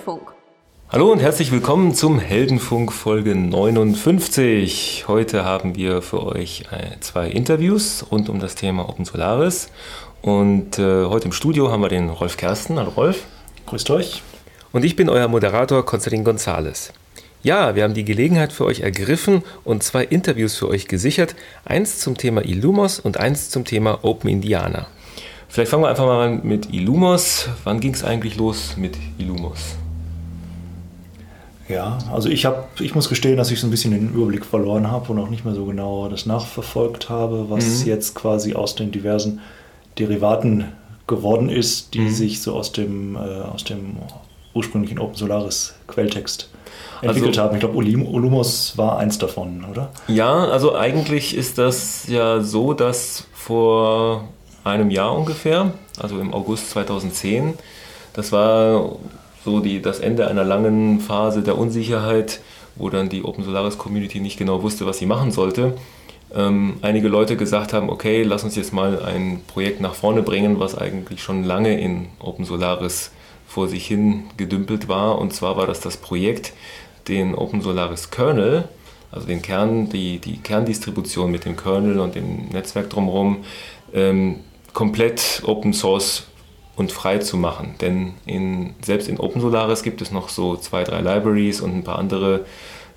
Heldenfunk. Hallo und herzlich willkommen zum Heldenfunk Folge 59. Heute haben wir für euch äh, zwei Interviews rund um das Thema Open Solaris. Und äh, heute im Studio haben wir den Rolf Kersten. Hallo Rolf. Grüßt euch. Und ich bin euer Moderator Konstantin Gonzales. Ja, wir haben die Gelegenheit für euch ergriffen und zwei Interviews für euch gesichert. Eins zum Thema Illumos und eins zum Thema Open Indiana. Vielleicht fangen wir einfach mal an mit Illumos. Wann ging es eigentlich los mit Illumos? Ja, also ich habe, ich muss gestehen, dass ich so ein bisschen den Überblick verloren habe und auch nicht mehr so genau das nachverfolgt habe, was mhm. jetzt quasi aus den diversen Derivaten geworden ist, die mhm. sich so aus dem, äh, aus dem ursprünglichen Open Solaris Quelltext entwickelt also, haben. Ich glaube, Olumos war eins davon, oder? Ja, also eigentlich ist das ja so, dass vor einem Jahr ungefähr, also im August 2010, das war so die, das Ende einer langen Phase der Unsicherheit, wo dann die Open Solaris Community nicht genau wusste, was sie machen sollte. Ähm, einige Leute gesagt haben, okay, lass uns jetzt mal ein Projekt nach vorne bringen, was eigentlich schon lange in Open Solaris vor sich hin gedümpelt war. Und zwar war das das Projekt, den Open Solaris Kernel, also den Kern, die, die Kerndistribution mit dem Kernel und dem Netzwerk drumherum, ähm, komplett Open Source und frei zu machen. Denn in, selbst in OpenSolaris gibt es noch so zwei, drei Libraries und ein paar andere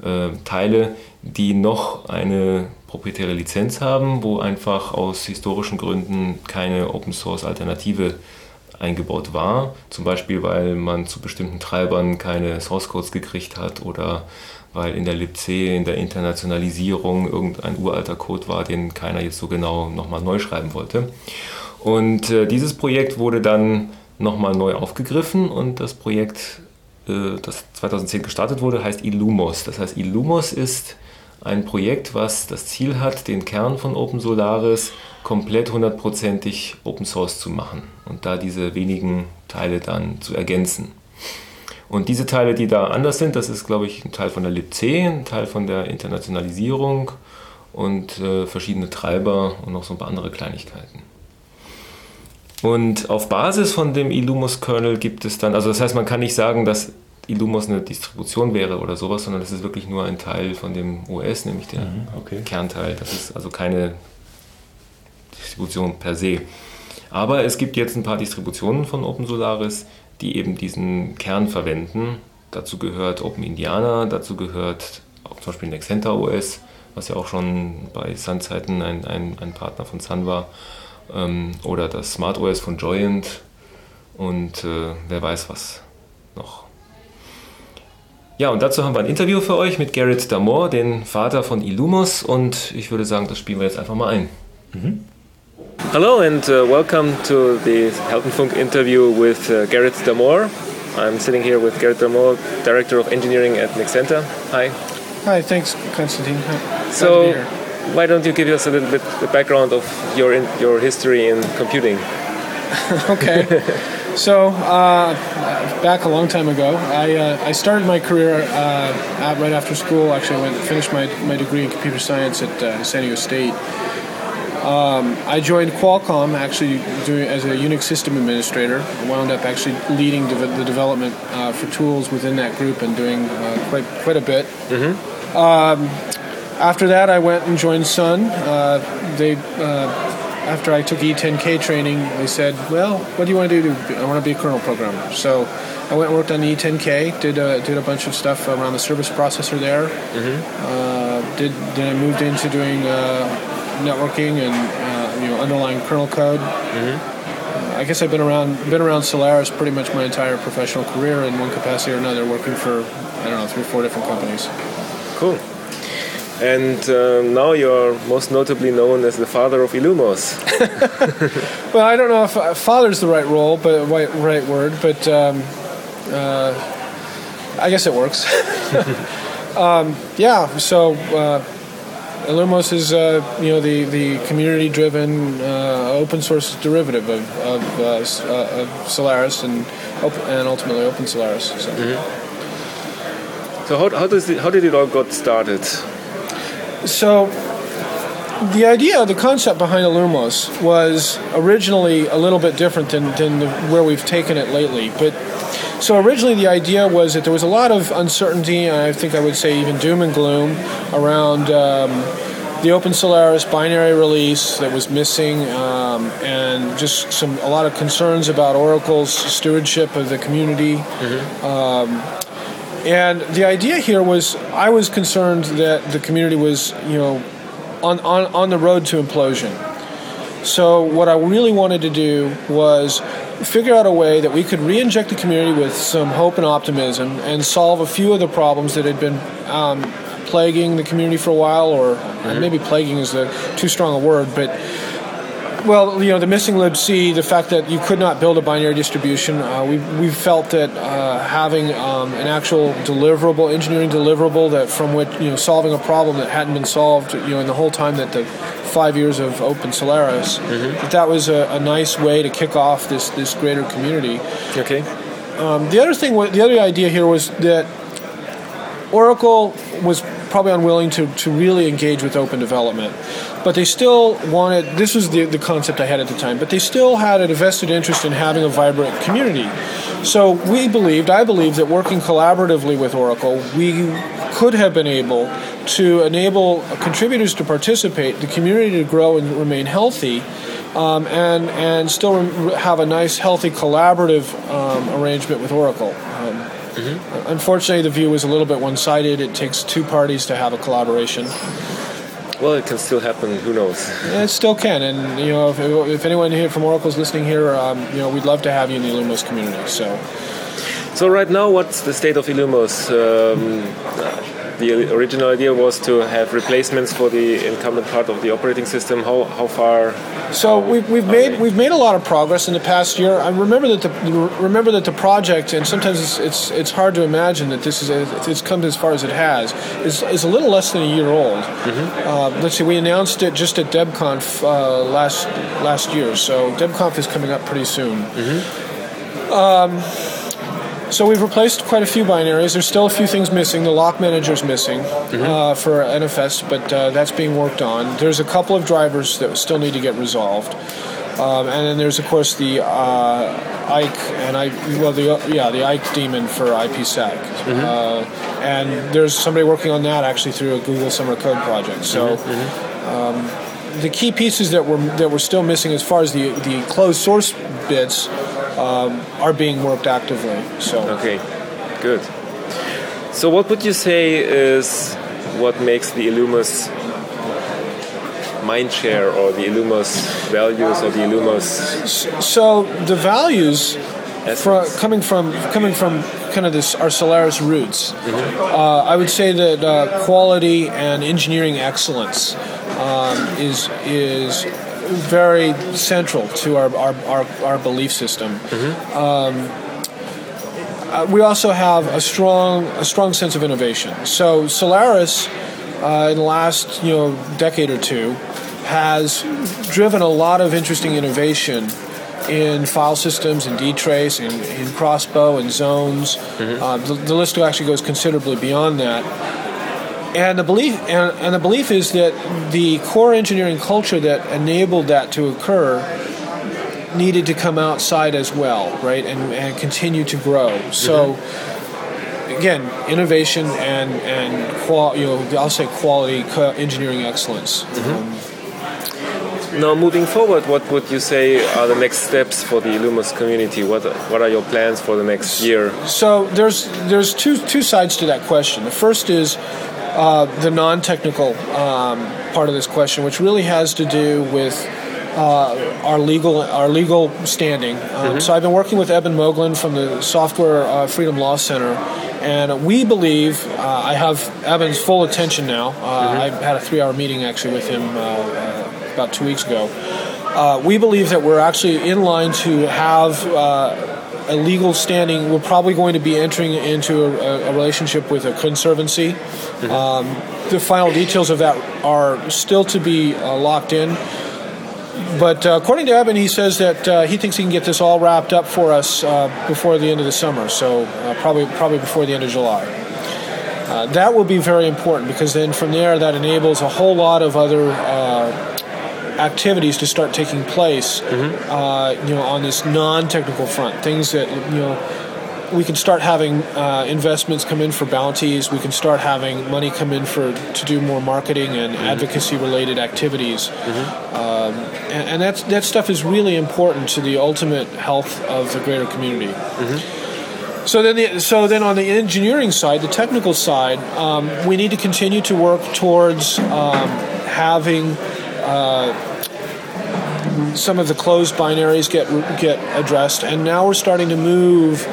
äh, Teile, die noch eine proprietäre Lizenz haben, wo einfach aus historischen Gründen keine Open Source Alternative eingebaut war. Zum Beispiel, weil man zu bestimmten Treibern keine Source Codes gekriegt hat oder weil in der libc, in der Internationalisierung irgendein uralter Code war, den keiner jetzt so genau nochmal neu schreiben wollte. Und äh, dieses Projekt wurde dann nochmal neu aufgegriffen und das Projekt, äh, das 2010 gestartet wurde, heißt Illumos. Das heißt, Illumos ist ein Projekt, was das Ziel hat, den Kern von Open Solaris komplett hundertprozentig Open Source zu machen und da diese wenigen Teile dann zu ergänzen. Und diese Teile, die da anders sind, das ist, glaube ich, ein Teil von der libc, ein Teil von der Internationalisierung und äh, verschiedene Treiber und noch so ein paar andere Kleinigkeiten. Und auf Basis von dem Illumos-Kernel gibt es dann, also das heißt, man kann nicht sagen, dass Illumos eine Distribution wäre oder sowas, sondern das ist wirklich nur ein Teil von dem OS, nämlich der mhm, okay. Kernteil. Das ist also keine Distribution per se. Aber es gibt jetzt ein paar Distributionen von OpenSolaris, die eben diesen Kern verwenden. Dazu gehört OpenIndiana, dazu gehört auch zum Beispiel Nexenta OS, was ja auch schon bei Sun-Zeiten ein, ein, ein Partner von Sun war ähm, oder das Smart OS von Joyent und äh, wer weiß was noch. Ja, und dazu haben wir ein Interview für euch mit Garrett Damore, den Vater von Illumos und ich würde sagen, das spielen wir jetzt einfach mal ein. Mhm. Hello and uh, welcome to the Heldenfunk interview with uh, Garrett Damore. I'm sitting here with Garrett Damore, Director of Engineering at Nexenta. Hi. Hi, thanks, Konstantin. So, why don't you give us a little bit the background of your in, your history in computing? okay. so uh, back a long time ago, I, uh, I started my career uh, right after school. Actually, I went finished my, my degree in computer science at uh, San Diego State. Um, I joined Qualcomm actually doing as a Unix system administrator. I wound up actually leading de- the development uh, for tools within that group and doing uh, quite quite a bit. Mm-hmm. Um, after that, I went and joined Sun. Uh, they, uh, after I took E10K training, they said, "Well, what do you want to do? I want to be a kernel programmer." So I went and worked on the E10K. Did a, did a bunch of stuff around the service processor there. Mm-hmm. Uh, did then I moved into doing uh, networking and uh, you know underlying kernel code. Mm-hmm. I guess I've been around been around Solaris pretty much my entire professional career in one capacity or another, working for I don't know three or four different companies. Cool. And uh, now you're most notably known as the father of Illumos. well, I don't know if uh, father's the right role, but right, right word, but um, uh, I guess it works. um, yeah, so uh, Illumos is uh, you know the, the community driven uh, open source derivative of, of, uh, of Solaris and and ultimately Open Solaris. So, mm-hmm. so how, how, does it, how did it all got started? So, the idea, the concept behind Illumos was originally a little bit different than, than the, where we've taken it lately. But so originally the idea was that there was a lot of uncertainty, and I think I would say even doom and gloom around um, the Open Solaris binary release that was missing, um, and just some a lot of concerns about Oracle's stewardship of the community. Mm-hmm. Um, and the idea here was, I was concerned that the community was, you know, on, on, on the road to implosion. So what I really wanted to do was figure out a way that we could re-inject the community with some hope and optimism and solve a few of the problems that had been um, plaguing the community for a while, or mm-hmm. maybe plaguing is a, too strong a word, but well, you know, the missing libc, the fact that you could not build a binary distribution, uh, we we felt that uh, having um, an actual deliverable, engineering deliverable that from which you know solving a problem that hadn't been solved, you know, in the whole time that the five years of Open Solaris, mm-hmm. that that was a, a, nice way to kick off this this greater community. Okay. Um, the other thing, the other idea here was that Oracle was probably unwilling to, to really engage with open development. But they still wanted, this was the, the concept I had at the time, but they still had a vested interest in having a vibrant community. So we believed, I believed, that working collaboratively with Oracle, we could have been able to enable contributors to participate, the community to grow and remain healthy, um, and and still have a nice, healthy, collaborative um, arrangement with Oracle. Mm-hmm. Unfortunately, the view is a little bit one-sided. It takes two parties to have a collaboration. Well, it can still happen. Who knows? Yeah, it still can. And you know, if, if anyone here from Oracle is listening here, um, you know, we'd love to have you in the Illumos community. So. So right now, what's the state of Illumos? Um, the original idea was to have replacements for the incumbent part of the operating system. How, how far? So we've, we've made we've made a lot of progress in the past year. I remember that the remember that the project, and sometimes it's it's, it's hard to imagine that this is a, it's come as far as it has. is, is a little less than a year old. Mm-hmm. Uh, let's see, we announced it just at DebConf uh, last last year. So DebConf is coming up pretty soon. Mm-hmm. Um, so we've replaced quite a few binaries. There's still a few things missing. The lock manager is missing mm-hmm. uh, for NFS, but uh, that's being worked on. There's a couple of drivers that still need to get resolved. Um, and then there's of course the uh, Ike and I well the yeah the Ike daemon for IPsec, mm-hmm. uh, and there's somebody working on that actually through a Google Summer Code project. So. Mm-hmm. mm-hmm. Um, the key pieces that were that were still missing as far as the the closed source bits um, are being worked actively. So okay, good. So what would you say is what makes the Illumos mindshare or the Illumos values or the Illumos? So the values from, coming from coming from kind of this our Solaris roots, mm-hmm. uh, I would say that uh, quality and engineering excellence um, is is very central to our, our, our, our belief system. Mm-hmm. Um, uh, we also have a strong a strong sense of innovation. So Solaris, uh, in the last you know decade or two, has driven a lot of interesting innovation in file systems and dtrace and in crossbow and zones. Mm-hmm. Uh, the, the, list actually goes considerably beyond that. And the belief and, and the belief is that the core engineering culture that enabled that to occur needed to come outside as well, right, and, and continue to grow. So. Mm-hmm again, innovation and and qual, you know, I'll say quality engineering excellence. Mm-hmm. Um, now, moving forward, what would you say are the next steps for the Illumos community? What what are your plans for the next year? So there's there's two two sides to that question. The first is uh, the non-technical um, part of this question, which really has to do with uh, our legal our legal standing. Um, mm-hmm. So I've been working with Eben Moglen from the Software uh, Freedom Law Center, and we believe uh, I have Eben's full attention now. Uh, mm-hmm. I had a three-hour meeting actually with him uh, about two weeks ago. we believe that we're actually in line to have a legal standing, we're probably going to be entering into a, a relationship with a conservancy. Mm-hmm. Um, the final details of that are still to be uh, locked in. But uh, according to Eben, he says that uh, he thinks he can get this all wrapped up for us uh, before the end of the summer, so uh, probably probably before the end of July. Uh, that will be very important because then from there that enables a whole lot of other uh, activities to start taking place. Uh, you know, on this non-technical front, things that you know we can start having uh, investments come in for bounties. We can start having money come in for to do more marketing and advocacy related activities, um, and, and that's that stuff is really important to the ultimate health of the greater community. So then, the, so then on the engineering side, the technical side, um, we need to continue to work towards um, having uh, some of the closed binaries get get addressed, and now we're starting to move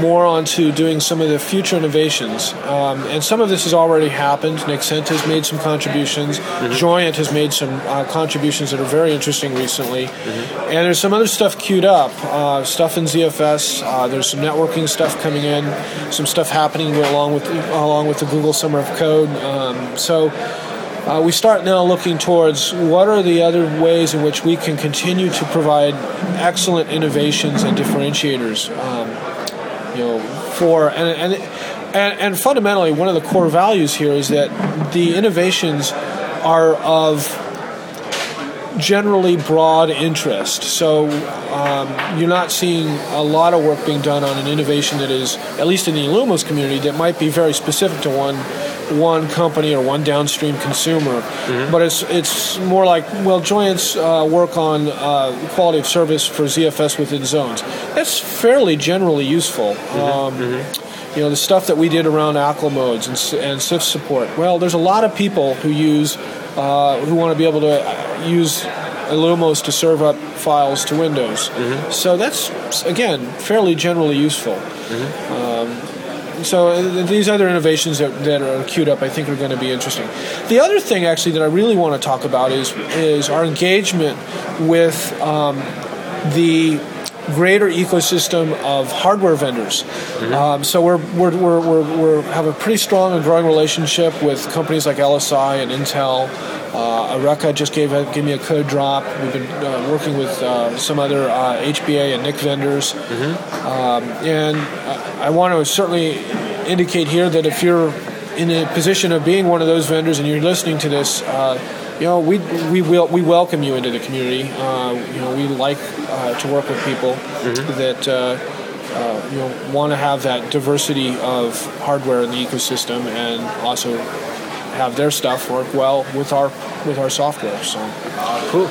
more onto doing some of the future innovations. Um, and some of this has already happened. Nexenta has made some contributions. Joyent has made some uh, contributions that are very interesting recently. And there's some other stuff queued up. Uh, stuff in ZFS. Uh, there's some networking stuff coming in. Some stuff happening along with along with the Google Summer of Code. Um, so. Uh, we start now looking towards what are the other ways in which we can continue to provide excellent innovations and differentiators. Um, you know, for and, and and and fundamentally, one of the core values here is that the innovations are of generally broad interest. So um, you're not seeing a lot of work being done on an innovation that is, at least in the Illumos community, that might be very specific to one one company or one downstream consumer. But it's it's more like well, Joyent's uh, work on uh, quality of service for ZFS within zones. That's fairly generally useful. Um, You know the stuff that we did around ACL modes and, and CIFS support. Well, there's a lot of people who use uh, who want to be able to uh, use Illumos to serve up files to Windows. So that's again fairly generally useful. So uh, these other innovations that, that are queued up, I think, are going to be interesting. The other thing, actually, that I really want to talk about is is our engagement with um, the greater ecosystem of hardware vendors. Um, so we're, we're, we're, we're, we're have a pretty strong and growing relationship with companies like LSI and Intel. Uh, just gave, a, gave me a code drop. We've been uh, working with uh, some other uh, HBA and NIC vendors. Um, and uh, I want to certainly indicate here that if you're in a position of being one of those vendors and you're listening to this, uh, you know, we, we, will, we welcome you into the community. Uh, you know, we like uh, to work with people that uh, uh, you know, want to have that diversity of hardware in the ecosystem and also have their stuff work well with our with our software. So. Cool.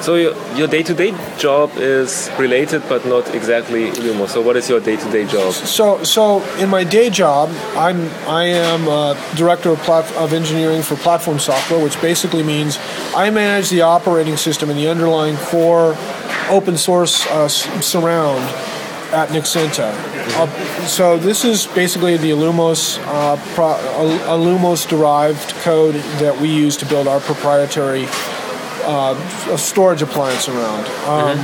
So your, your day-to-day job is related, but not exactly Illumos. So what is your day-to-day job? So, so in my day job, I'm I am director of, plat- of engineering for platform software, which basically means I manage the operating system and the underlying core open source uh, s- surround at Nexenta. Uh, so this is basically the Illumos uh, pro- Illumos derived code that we use to build our proprietary uh, storage appliance around. Um,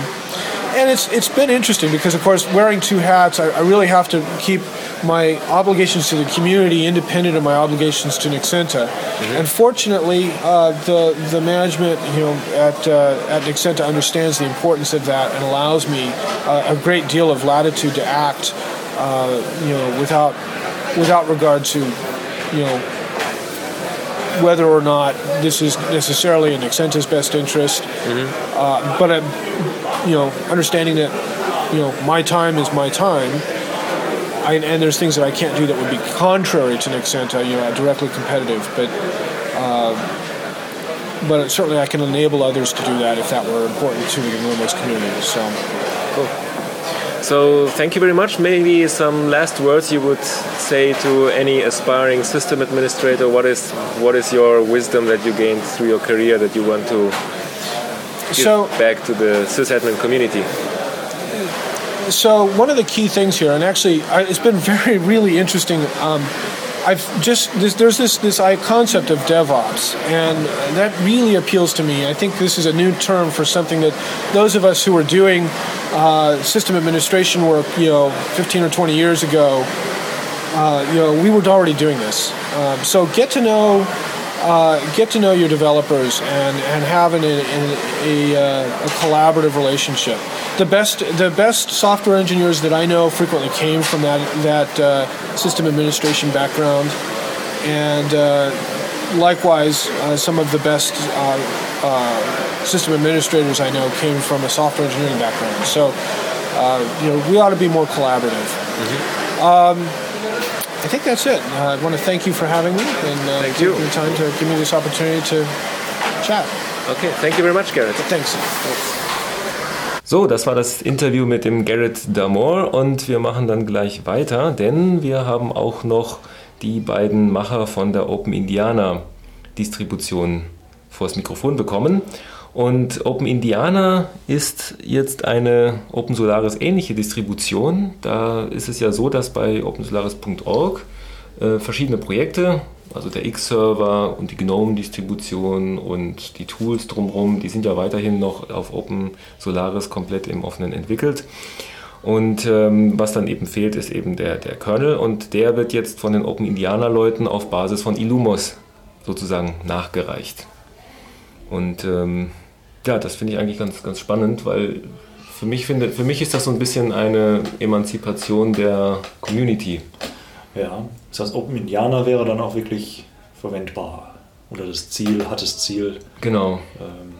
and it's it's been interesting because, of course, wearing two hats, I, I really have to keep my obligations to the community independent of my obligations to Nexenta. And fortunately, uh, the the management, you know, at uh, at Nexenta understands the importance of that and allows me uh, a great deal of latitude to act, uh, you know, without without regard to, you know, whether or not this is necessarily in Nexenta's best interest. Uh, but I'm, you know, understanding that, you know, my time is my time. I, and there's things that I can't do that would be contrary to Nexenta, you know, directly competitive. But, uh, but certainly I can enable others to do that if that were important to the Illumos community. So. cool. So thank you very much. Maybe some last words you would say to any aspiring system administrator. What is what is your wisdom that you gained through your career that you want to give So- back to the sysadmin community? So one of the key things here, and actually, I, it's been very, really interesting. Um, I've just this, there's this this concept of DevOps, and that really appeals to me. I think this is a new term for something that those of us who were doing uh, system administration work, you know, 15 or 20 years ago, uh, you know, we were already doing this. Um, so get to know. Uh, get to know your developers and, and have an, an, a, uh, a collaborative relationship. The best the best software engineers that I know frequently came from that that uh, system administration background, and uh, likewise, uh, some of the best uh, uh, system administrators I know came from a software engineering background. So, uh, you know, we ought to be more collaborative. Um, I think that's it. Uh, I want to thank you for having me and uh, Thank you. taking the time to give me this opportunity to chat. Okay, thank you very much, Garrett. Thanks. So, das war das Interview mit dem Garrett Damore und wir machen dann gleich weiter, denn wir haben auch noch die beiden Macher von der Open Indiana Distribution vors Mikrofon bekommen. Und Open Indiana ist jetzt eine Open Solaris ähnliche Distribution. Da ist es ja so, dass bei opensolaris.org äh, verschiedene Projekte, also der X-Server und die GNOME-Distribution und die Tools drumherum, die sind ja weiterhin noch auf Open Solaris komplett im Offenen entwickelt. Und ähm, was dann eben fehlt, ist eben der, der Kernel und der wird jetzt von den Open Indiana Leuten auf Basis von Illumos sozusagen nachgereicht. Und ähm, ja, das finde ich eigentlich ganz, ganz spannend, weil für mich, finde, für mich ist das so ein bisschen eine Emanzipation der Community. Ja, das heißt, Open Indiana wäre dann auch wirklich verwendbar. Oder das Ziel, hat das Ziel, Genau, ähm,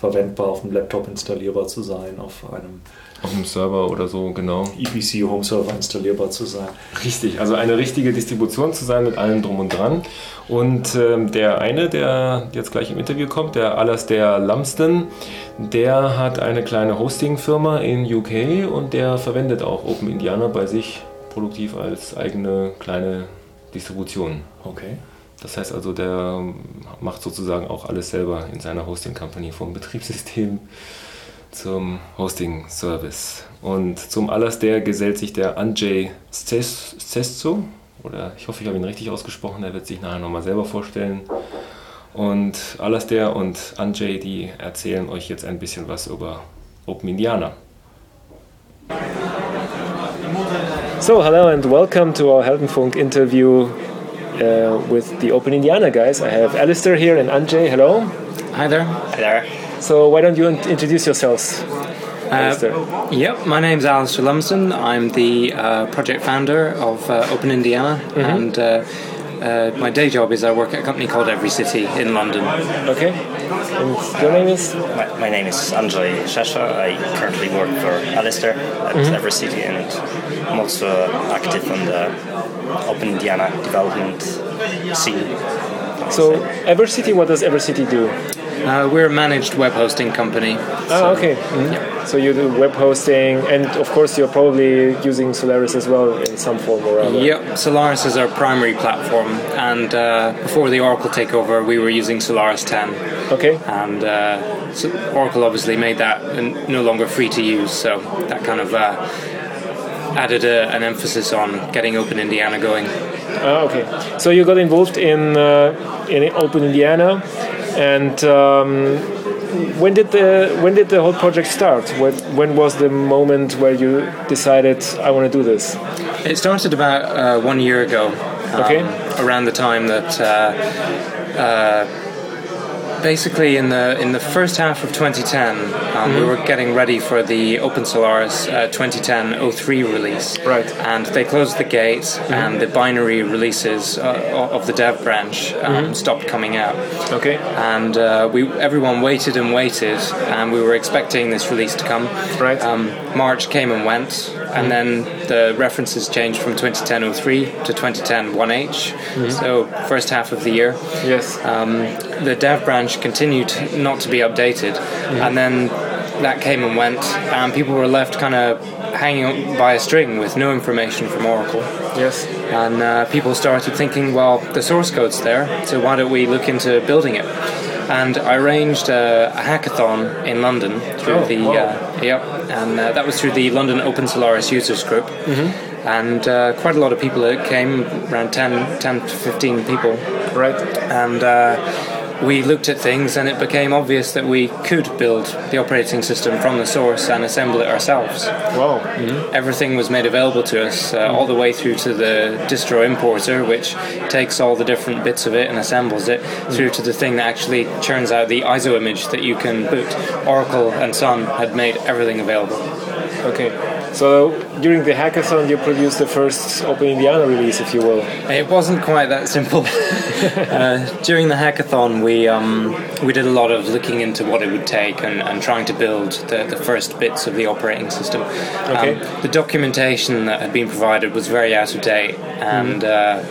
verwendbar auf dem Laptop installierbar zu sein, auf einem auf dem Server oder so, genau. EPC Home Server installierbar zu sein. Richtig, also eine richtige Distribution zu sein mit allem drum und dran. Und ähm, der eine, der jetzt gleich im Interview kommt, der Alastair Lumsden, der hat eine kleine Hosting-Firma in UK und der verwendet auch Open Indiana bei sich produktiv als eigene kleine Distribution. Okay. Das heißt also, der macht sozusagen auch alles selber in seiner Hosting Company vom Betriebssystem zum Hosting Service. Und zum Alastair gesellt sich der Andrzej Stesso, oder ich hoffe, ich habe ihn richtig ausgesprochen, er wird sich nachher nochmal selber vorstellen. Und Alastair und Andrzej, die erzählen euch jetzt ein bisschen was über Open Indiana. So, hello and welcome to our Heldenfunk interview uh, with the Open Indiana guys. I have Alistair here and Anjay. Hello. Hi there. Hi there. So why don't you in- introduce yourselves, Alasdair? Yep, my name's Alasdair Lumsden. I'm the uh, project founder of uh, Open Indiana, and uh, uh, my day job is I work at a company called Every City in London. Okay. And your name is? My, my name is Andrzej Szeszo. I currently work for Alasdair at EveryCity and I'm also active on the Open Indiana development scene. So EveryCity, what does EveryCity do? Uh, we're a managed web hosting company. Oh, okay. So you do web hosting, and of course you're probably using Solaris as well in some form or other. Yep, Solaris is our primary platform, and uh, before the Oracle takeover, we were using Solaris 10. Okay. and uh, so Oracle obviously made that no longer free to use, so that kind of uh, added a, an emphasis on getting Open Indiana going. Ah, okay. So you got involved in uh, in Open Indiana, and um, when did the when did the whole project start? When, when was the moment where you decided I want to do this? It started about uh, one year ago, um, Okay. around the time that. Uh, uh, Basically, in the in the first half of 2010, um, we were getting ready for the Open Solaris uh, 2010-03 release. Right. And they closed the gates, and the binary releases uh, of the dev branch um, stopped coming out. Okay. and uh, we everyone waited and waited, and we were expecting this release to come. Right. Um, March came and went, and then the references changed from 2010-03 to 2010-1H. So first half of the year, Yes. um, the dev branch continued not to be updated, and then that came and went, and people were left kind of hanging by a string with no information from Oracle. yes. And uh, people started thinking, well, the source code's there, so why don't we look into building it? And I arranged a, a hackathon in London through Oh, the wow. uh, yep, and uh, that was through the London Open Solaris Users Group. And uh, quite a lot of people that came, around 10, 10 to 15 people. Right. And uh, we looked at things and it became obvious that we could build the operating system from the source and assemble it ourselves. Wow. Everything was made available to us, uh, all the way through to the distro importer, which takes all the different bits of it and assembles it, through to the thing that actually churns out the ISO image that you can boot. Oracle and Sun had made everything available. Okay. So during the hackathon, you produced the first Open Indiana release, if you will. It wasn't quite that simple. uh, during the hackathon, we um, we did a lot of looking into what it would take and, and trying to build the, the first bits of the operating system. Okay. Um, the documentation that had been provided was very out of date, and uh,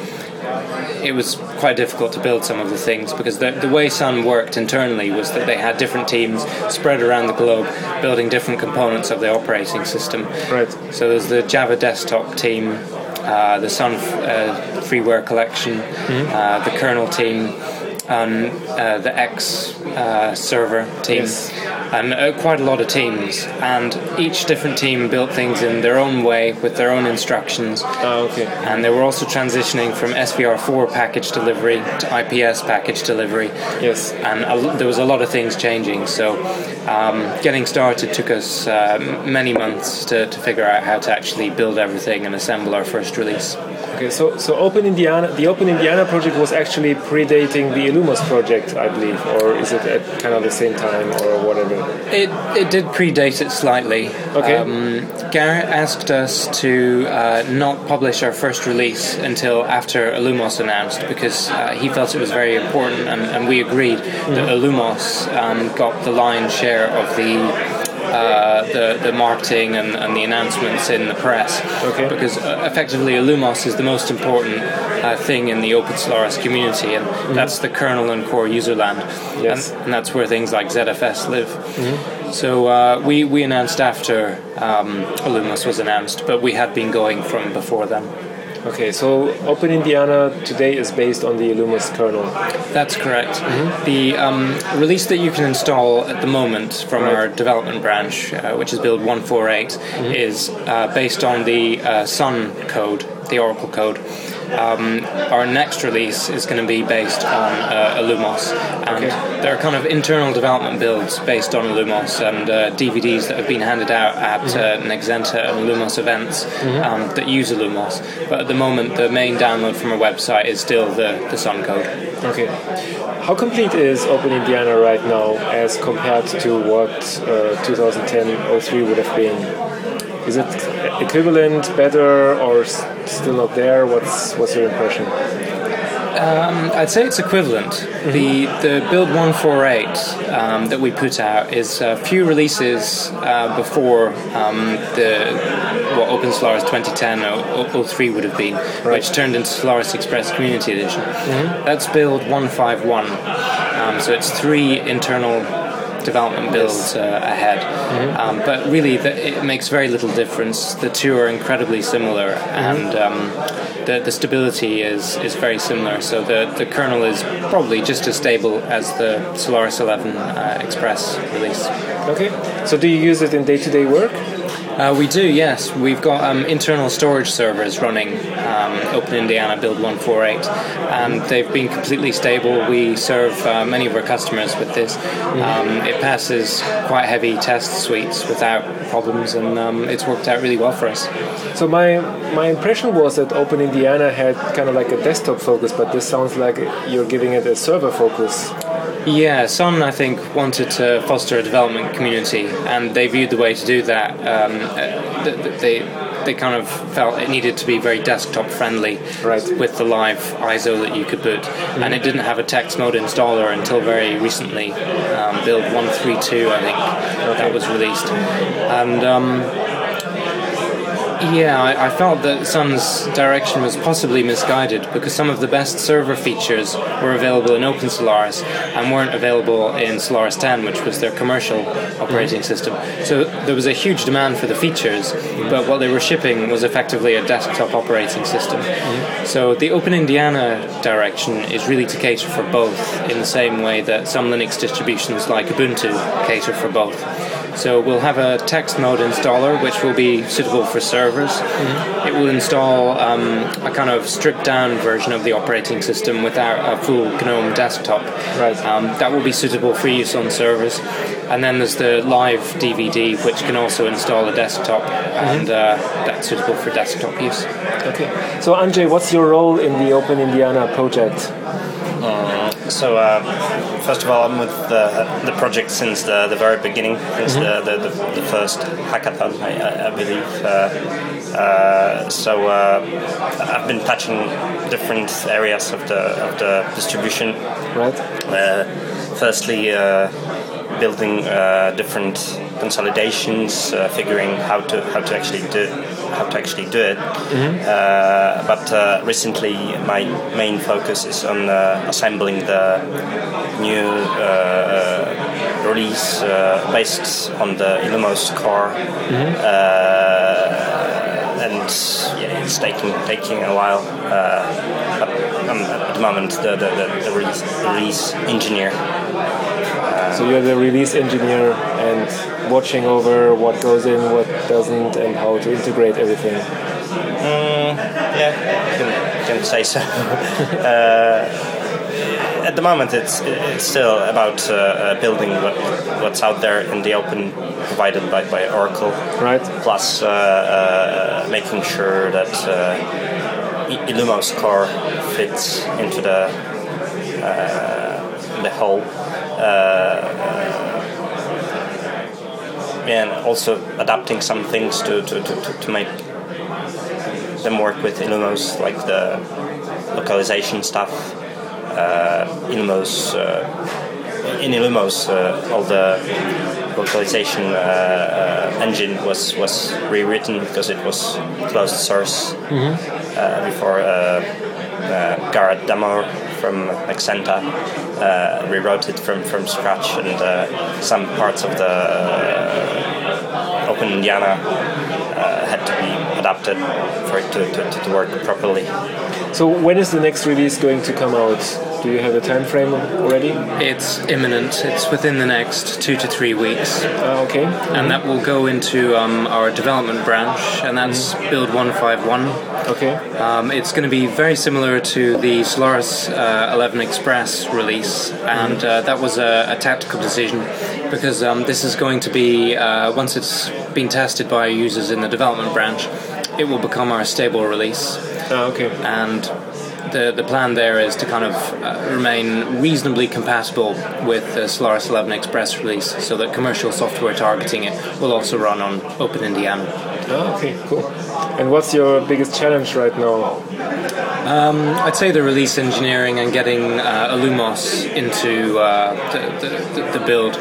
it was quite difficult to build some of the things because the, the way Sun worked internally was that they had different teams spread around the globe building different components of the operating system. Right. So there's the Java desktop team, uh, the Sun uh, freeware collection, uh, the kernel team, and uh, the X uh, server team, Yes. And uh, quite a lot of teams. And each different team built things in their own way with their own instructions. Ah, okay. And they were also transitioning from SVR4 package delivery to IPS package delivery. Yes. And a, there was a lot of things changing. So um, getting started took us um, many months to, to figure out how to actually build everything and assemble our first release. Okay. So, so Open Indiana, the Open Indiana project was actually predating the Illumos project, I believe, or is it at kind of the same time or whatever? It, it did predate it slightly. Okay. Um, Garrett asked us to uh, not publish our first release until after Illumos announced because uh, he felt it was very important, and, and we agreed that Illumos um, got the lion's share of the. Uh, the the marketing and, and the announcements in the press Okay. because uh, effectively Illumos is the most important uh, thing in the Open Solaris community and that's the kernel and core user land Yes. and, and that's where things like ZFS live. So uh, we, we announced after um, Illumos was announced, but we had been going from before then. Okay. So Open Indiana today is based on the Illumos kernel. That's correct. The um, release that you can install at the moment from Right. our development branch, uh, which is build 148, is uh, based on the uh, Sun code, the Oracle code. Um, our next release is going to be based on uh, Illumos, and Okay. there are kind of internal development builds based on Illumos and uh, DVDs that have been handed out at uh, Nexenta and Illumos events um, that use Illumos. But at the moment, the main download from our website is still the, the Sun code. Okay. How complete is Open Indiana right now as compared to what uh, 2010-03 would have been? Is it equivalent, better, or still not there? What's what's your impression? I'd say it's equivalent. The the build 148 um, that we put out is a few releases uh, before um, the what Open Solaris 2010 or, or 03 would have been, which turned into Solaris Express Community Edition. That's build 151. Um, so it's three internal development builds uh, ahead. Um, but really, the, it makes very little difference. The two are incredibly similar, and um, the, the stability is, is very similar. So the, the kernel is probably just as stable as the Solaris 11 uh, Express release. Okay. So do you use it in day-to-day work? Uh, we do, yes. We've got um, internal storage servers running um, Open Indiana Build 148, and they've been completely stable. We serve uh, many of our customers with this. Um, it passes quite heavy test suites without problems, and um, it's worked out really well for us. So my my impression was that Open Indiana had kind of like a desktop focus, but this sounds like you're giving it a server focus. Yeah, Sun, I think, wanted to foster a development community, and they viewed the way to do that. Um, uh, th- th- they they kind of felt it needed to be very desktop friendly, Right. with the live ISO that you could boot, and it didn't have a text mode installer until very recently. Um, build one three two, I think, that was released, and. Um, yeah, I, I felt that Sun's direction was possibly misguided because some of the best server features were available in Open Solaris and weren't available in Solaris 10, which was their commercial operating mm-hmm. system. So there was a huge demand for the features, mm-hmm. but what they were shipping was effectively a desktop operating system. Mm-hmm. So the Open Indiana direction is really to cater for both in the same way that some Linux distributions like Ubuntu cater for both. So we'll have a text mode installer, which will be suitable for servers. It will install um, a kind of stripped down version of the operating system without a full GNOME desktop. Right. Um, that will be suitable for use on servers. And then there's the live DVD, which can also install a desktop, and uh, that's suitable for desktop use. Okay. So Andrzej, what's your role in the Open Indiana project? So, uh, first of all, I'm with the, the project since the, the very beginning, since the, the, the, the first hackathon, I, I, I believe. Uh, uh, so, uh, I've been touching different areas of the, of the distribution. Right. Uh, firstly, uh, building uh, different consolidations, uh, figuring how to how to actually do how to actually do it. Uh, but uh, recently, my main focus is on uh, assembling the new uh, release uh, based on the Illumos core. Uh, and yeah, it's taking taking a while. Uh, but I'm at the moment the, the, the, the release, the release engineer. So you're the release engineer and watching over what goes in, what doesn't, and how to integrate everything. Yeah, can, can say so. uh, at the moment, it's it's still about uh, uh, building what, what's out there in the open, provided by, by Oracle. Right. Plus, uh, uh, making sure that uh, core fits into the uh, the whole. Uh, and also adapting some things to, to, to, to, make them work with Illumos, like the localization stuff. Uh, Illumos, uh, in Illumos, uh, all the localization uh, uh, engine was, was rewritten because it was closed source uh, before uh, uh, Garrett D'Amore from Nexenta uh, rewrote it from, from scratch, and uh, some parts of the uh, Open Indiana uh, had to be adapted for it to, to, to work properly. So when is the next release going to come out? Do you have a time frame already? It's imminent. It's within the next two to three weeks. Ah, okay. and that will go into um, our development branch, and that's Build 151. Okay. Um, it's going to be very similar to the Solaris uh, 11 Express release, and uh, that was a, a tactical decision because um, this is going to be, uh, once it's been tested by users in the development branch, it will become our stable release. Ah, okay. And the, the plan there is to kind of uh, remain reasonably compatible with the Solaris 11 Express release so that commercial software targeting it will also run on Open Indiana. Ah, okay, cool. And what's your biggest challenge right now? I'd say the release engineering and getting uh, Illumos into uh, the, the, the build.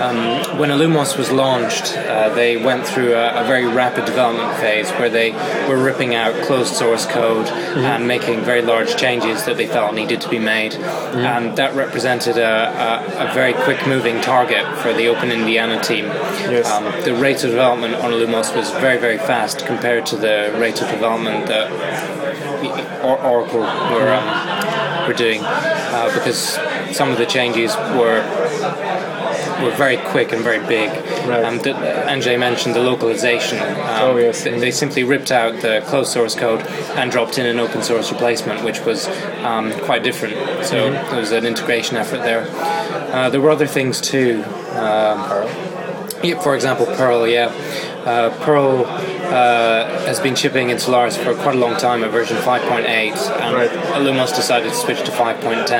Um, when Illumos was launched, uh, they went through a, a very rapid development phase where they were ripping out closed source code and making very large changes that they felt needed to be made. And that represented a, a, a very quick moving target for the Open Indiana team. Yes. Um, the rate of development on Illumos was very, very fast compared to the rate of development that or- Oracle were um, were doing uh, because some of the changes were were very quick and very big. Right. Um, the, Andrzej mentioned the localization. Um, Oh, yes. They, they simply ripped out the closed source code and dropped in an open source replacement, which was um, quite different. So Mm-hmm. there was an integration effort there. Uh, there were other things too. Um, yeah, for example, Perl, yeah. Uh, Perl uh, has been shipping in Solaris for quite a long time at version 5.8, and Right. Illumos decided to switch to 5.10.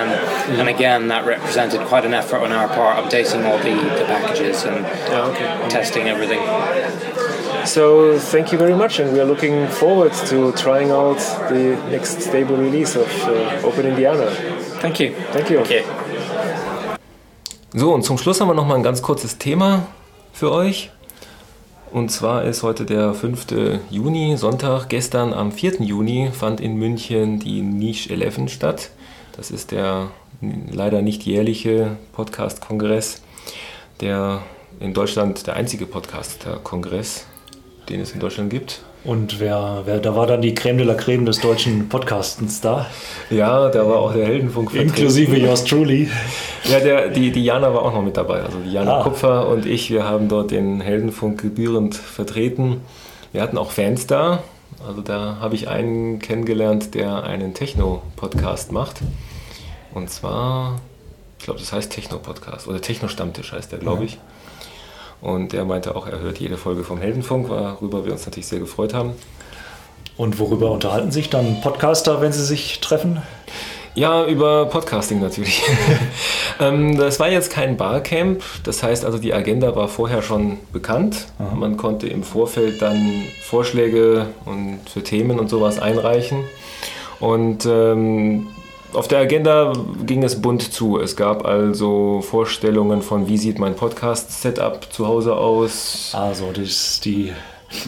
And again, that represented quite an effort on our part, updating all the, the packages and Ah, okay. testing everything. So thank you very much, and we are looking forward to trying out the next stable release of uh, Open Indiana. Thank you. Thank you. Okay. So, und zum Schluss haben wir noch mal ein ganz kurzes Thema für euch. Und zwar ist heute der 5. Juni, Sonntag. Gestern am 4. Juni fand in München die Niche 11 statt. Das ist der leider nicht jährliche Podcast-Kongress, der in Deutschland der einzige Podcast-Kongress, den es in Deutschland gibt. Und wer, wer, da war dann die Creme de la Creme des deutschen Podcastens da. Ja, da war auch der Heldenfunk vertreten. Inklusive yours truly. Ja, der, die, die Jana war auch noch mit dabei. Also die Jana ah. Kupfer und ich, wir haben dort den Heldenfunk gebührend vertreten. Wir hatten auch Fans da. Also da habe ich einen kennengelernt, der einen Techno-Podcast macht. Und zwar, ich glaube, das heißt Techno-Podcast oder Techno-Stammtisch heißt der, glaube ich. Und er meinte auch, er hört jede Folge vom Heldenfunk, worüber wir uns natürlich sehr gefreut haben. Und worüber unterhalten sich dann Podcaster, wenn sie sich treffen? Ja, über Podcasting natürlich. Ähm, das war jetzt kein Barcamp, das heißt also die Agenda war vorher schon bekannt. Aha. Man konnte im Vorfeld dann Vorschläge und für Themen und sowas einreichen. Und ähm, auf der Agenda ging es bunt zu. Es gab also Vorstellungen von, wie sieht mein Podcast-Setup zu Hause aus. Also das die,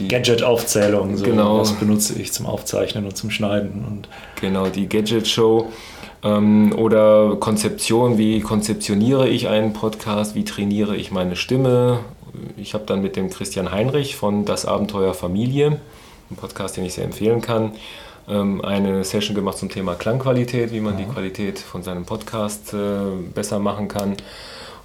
Gadget-Aufzählung. So, genau. Was benutze ich zum Aufzeichnen und zum Schneiden. Und genau, die Gadget-Show. Ähm, oder Konzeption, wie konzeptioniere ich einen Podcast, wie trainiere ich meine Stimme. Ich habe dann mit dem Christian Heinrich von Das Abenteuer Familie, ein Podcast, den ich sehr empfehlen kann, eine Session gemacht zum Thema Klangqualität, wie man mhm. die Qualität von seinem Podcast äh, besser machen kann.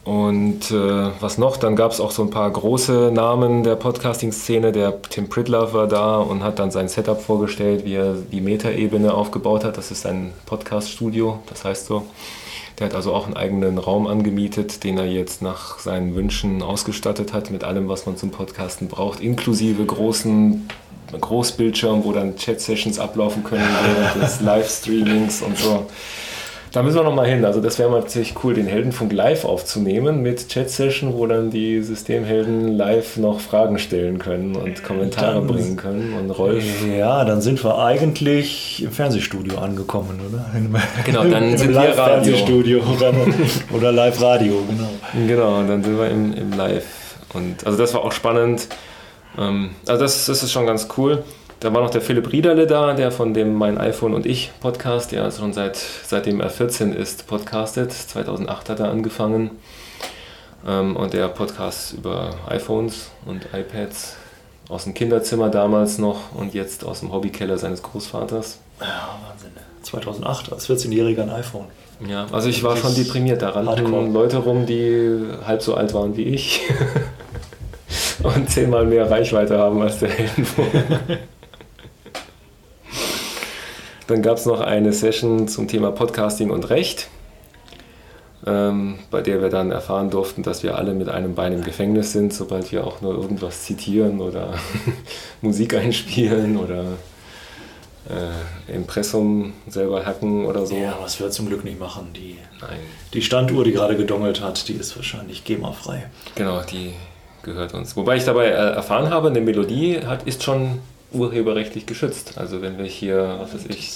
Und äh, was noch? Dann gab es auch so ein paar große Namen der Podcasting-Szene. Der Tim Pridlove war da und hat dann sein Setup vorgestellt, wie er die Metaebene aufgebaut hat. Das ist ein Podcast-Studio, das heißt so. Der hat also auch einen eigenen Raum angemietet, den er jetzt nach seinen Wünschen ausgestattet hat mit allem, was man zum Podcasten braucht, inklusive großen Großbildschirm, wo dann Chat-Sessions ablaufen können während des Livestreamings und so. Da müssen wir noch mal hin. Also das wäre mal tatsächlich cool, den Heldenfunk live aufzunehmen mit Chat-Session, wo dann die Systemhelden live noch Fragen stellen können und Kommentare dann, bringen können. Und Rolf. Ja, dann sind wir eigentlich im Fernsehstudio angekommen, oder? Genau, dann sind wir Radio. Fernsehstudio oder, oder Live-Radio, genau. Genau, dann sind wir im, im Live. Und also das war auch spannend. Ähm, also das, das ist schon ganz cool. Da war noch der Philipp Riederle da, der von dem Mein iPhone und ich Podcast, der schon seit, seitdem er 14 ist, podcastet. 2008 hat er angefangen. Ähm, und der Podcast über iPhones und iPads aus dem Kinderzimmer damals noch und jetzt aus dem Hobbykeller seines Großvaters. Ja, Wahnsinn. 2008 als 14-Jähriger ein iPhone. Ja, also ich war schon deprimiert. Da rannten Leute rum, die halb so alt waren wie ich. und zehnmal mehr Reichweite haben als der Heldenfunk. Dann gab es noch eine Session zum Thema Podcasting und Recht, ähm, bei der wir dann erfahren durften, dass wir alle mit einem Bein im Gefängnis sind, sobald wir auch nur irgendwas zitieren oder Musik einspielen oder äh, Impressum selber hacken oder so. Ja, was wir zum Glück nicht machen. Die, Nein. die Standuhr, die gerade gedongelt hat, die ist wahrscheinlich GEMA-frei. Genau, die gehört uns. Wobei ich dabei äh, erfahren habe, eine Melodie hat, ist schon urheberrechtlich geschützt. Also wenn wir hier, was weiß ich,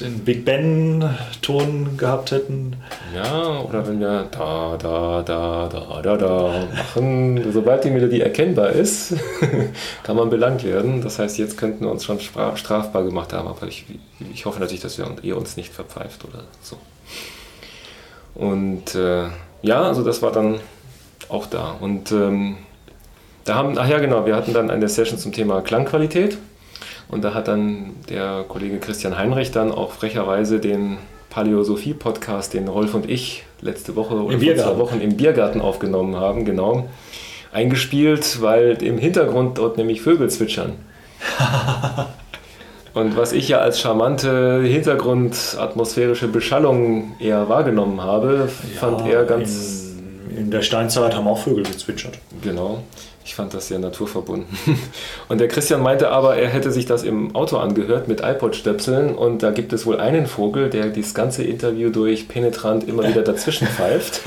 den Big Ben-Ton gehabt hätten. Ja, oder wenn wir da, da, da, da, da, da machen, sobald die Melodie erkennbar ist, kann man belangt werden. Das heißt, jetzt könnten wir uns schon strafbar gemacht haben, aber ich, ich hoffe natürlich, dass wir, ihr uns nicht verpfeift oder so. Und äh, ja, also das war dann auch da. Und ähm, da haben, ach ja genau, wir hatten dann eine Session zum Thema Klangqualität und da hat dann der Kollege Christian Heinrich dann auch frecherweise den Paläosophie-Podcast, den Rolf und ich letzte Woche oder vor zwei Wochen im Biergarten aufgenommen haben, genau, eingespielt, weil im Hintergrund dort nämlich Vögel zwitschern. Und was ich ja als charmante Hintergrundatmosphärische Beschallung eher wahrgenommen habe, ja, fand er ganz. In, der Steinzeit haben auch Vögel gezwitschert. Genau. Ich fand das sehr naturverbunden. Und der Christian meinte aber, er hätte sich das im Auto angehört mit iPod-Stöpseln und da gibt es wohl einen Vogel, der dieses ganze Interview durch penetrant immer wieder dazwischen pfeift.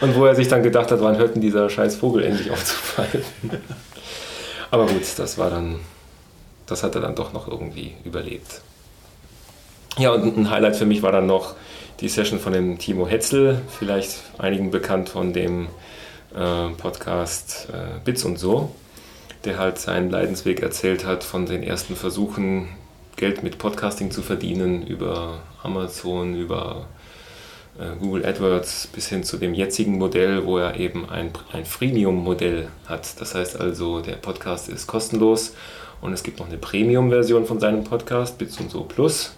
Und wo er sich dann gedacht hat, wann hört denn dieser scheiß Vogel endlich auf zu pfeifen? Aber gut, das war dann, das hat er dann doch noch irgendwie überlebt. Ja, und ein Highlight für mich war dann noch die Session von dem Timo Hetzel, vielleicht einigen bekannt von dem äh, Podcast äh, Bits und so, der halt seinen Leidensweg erzählt hat von den ersten Versuchen, Geld mit Podcasting zu verdienen über Amazon, über äh, Google AdWords bis hin zu dem jetzigen Modell, wo er eben ein, ein Freemium-Modell hat. Das heißt also, der Podcast ist kostenlos und es gibt noch eine Premium-Version von seinem Podcast, Bits und so Plus,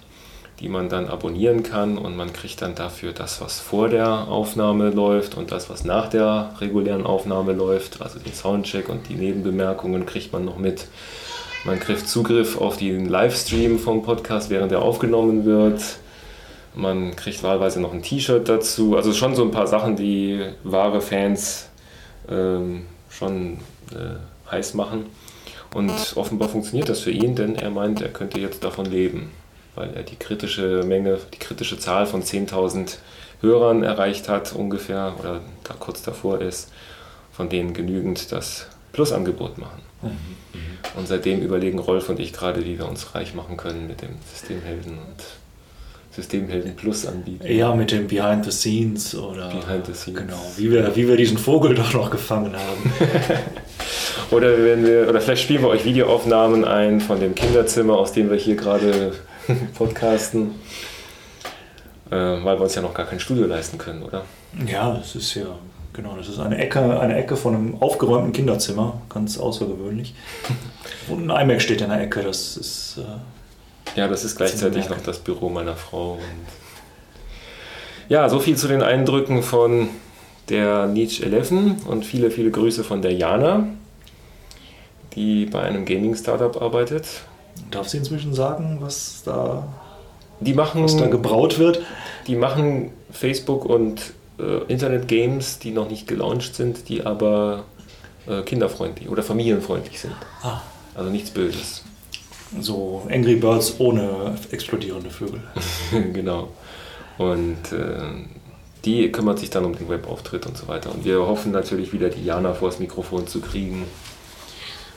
die man dann abonnieren kann und man kriegt dann dafür das, was vor der Aufnahme läuft und das, was nach der regulären Aufnahme läuft, also den Soundcheck und die Nebenbemerkungen kriegt man noch mit. Man kriegt Zugriff auf den Livestream vom Podcast, während er aufgenommen wird. Man kriegt wahlweise noch ein T-Shirt dazu. Also schon so ein paar Sachen, die wahre Fans ähm, schon äh, heiß machen. Und offenbar funktioniert das für ihn, denn er meint, er könnte jetzt davon leben, weil er die kritische Menge, die kritische Zahl von 10.000 Hörern erreicht hat ungefähr oder da kurz davor ist, von denen genügend das Plusangebot machen. Mhm. Und seitdem überlegen Rolf und ich gerade, wie wir uns reich machen können mit dem Systemhelden und Systemhelden Plus anbieten. Ja, mit dem Behind the Scenes oder Behind the Scenes. Genau, wie wir, wie wir diesen Vogel doch noch gefangen haben. oder wenn wir, oder vielleicht spielen wir euch Videoaufnahmen ein von dem Kinderzimmer, aus dem wir hier gerade podcasten. Äh, weil wir uns ja noch gar kein Studio leisten können, oder? Ja, es ist ja, genau, das ist eine Ecke, eine Ecke von einem aufgeräumten Kinderzimmer, ganz außergewöhnlich. Und ein iMac steht in der Ecke, das ist. Äh, ja, das ist gleichzeitig noch das Büro meiner Frau. Ja, so viel zu den Eindrücken von der Nietzsche 11 und viele, viele Grüße von der Jana, die bei einem Gaming-Startup arbeitet. Darf sie inzwischen sagen, was da, die machen, was da gebraut wird? Die machen Facebook- und äh, Internet-Games, die noch nicht gelauncht sind, die aber äh, kinderfreundlich oder familienfreundlich sind. Ah. Also nichts Böses. So Angry Birds ohne explodierende Vögel. genau. Und äh, die kümmert sich dann um den Webauftritt und so weiter. Und wir hoffen natürlich wieder die Jana vors Mikrofon zu kriegen.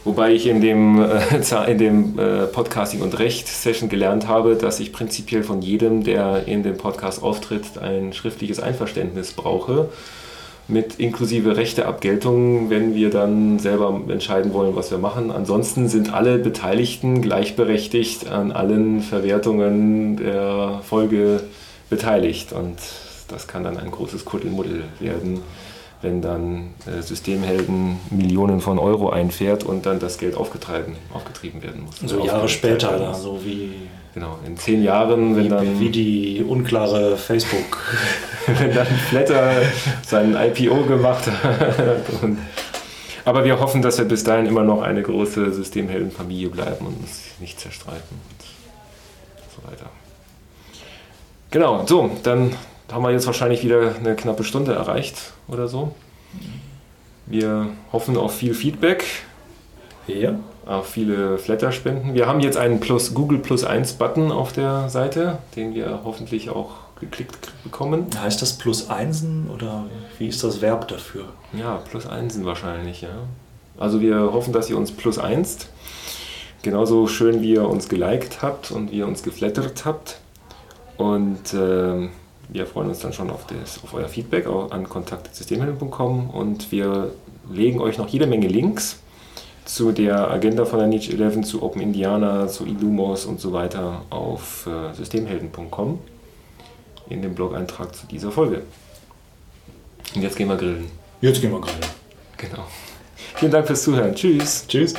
Wobei ich in dem, äh, in dem äh, Podcasting und Recht Session gelernt habe, dass ich prinzipiell von jedem, der in dem Podcast auftritt, ein schriftliches Einverständnis brauche mit inklusive Rechteabgeltung, wenn wir dann selber entscheiden wollen, was wir machen. Ansonsten sind alle Beteiligten gleichberechtigt an allen Verwertungen der Folge beteiligt und das kann dann ein großes Kuddelmuddel werden, wenn dann äh, Systemhelden Millionen von Euro einfährt und dann das Geld aufgetrieben, aufgetrieben werden muss. So Jahre später, da, so wie Genau, in zehn Jahren, wenn wie, dann. Wie die unklare Facebook. wenn dann Flatter sein IPO gemacht hat. Und, aber wir hoffen, dass wir bis dahin immer noch eine große Systemheldenfamilie bleiben und uns nicht zerstreiten und so weiter. Genau, so, dann haben wir jetzt wahrscheinlich wieder eine knappe Stunde erreicht oder so. Wir hoffen auf viel Feedback. Ja auch viele Flatter-Spenden. Wir haben jetzt einen Plus, Google Plus 1 Button auf der Seite, den wir hoffentlich auch geklickt bekommen. Heißt das Plus 1 oder wie ist das Verb dafür? Ja, Plus 1 wahrscheinlich, ja. Also wir hoffen, dass ihr uns Plus 1 genauso schön wie ihr uns geliked habt und wie ihr uns geflattert habt. Und äh, wir freuen uns dann schon auf, das, auf euer Feedback an kontakt.systemhelden.com und wir legen euch noch jede Menge Links zu der Agenda von der Niche 11, zu Open Indiana, zu Illumos und so weiter auf äh, systemhelden.com in dem Blog-Eintrag zu dieser Folge. Und jetzt gehen wir grillen. Jetzt gehen wir grillen. Genau. Vielen Dank fürs Zuhören. Tschüss. Tschüss.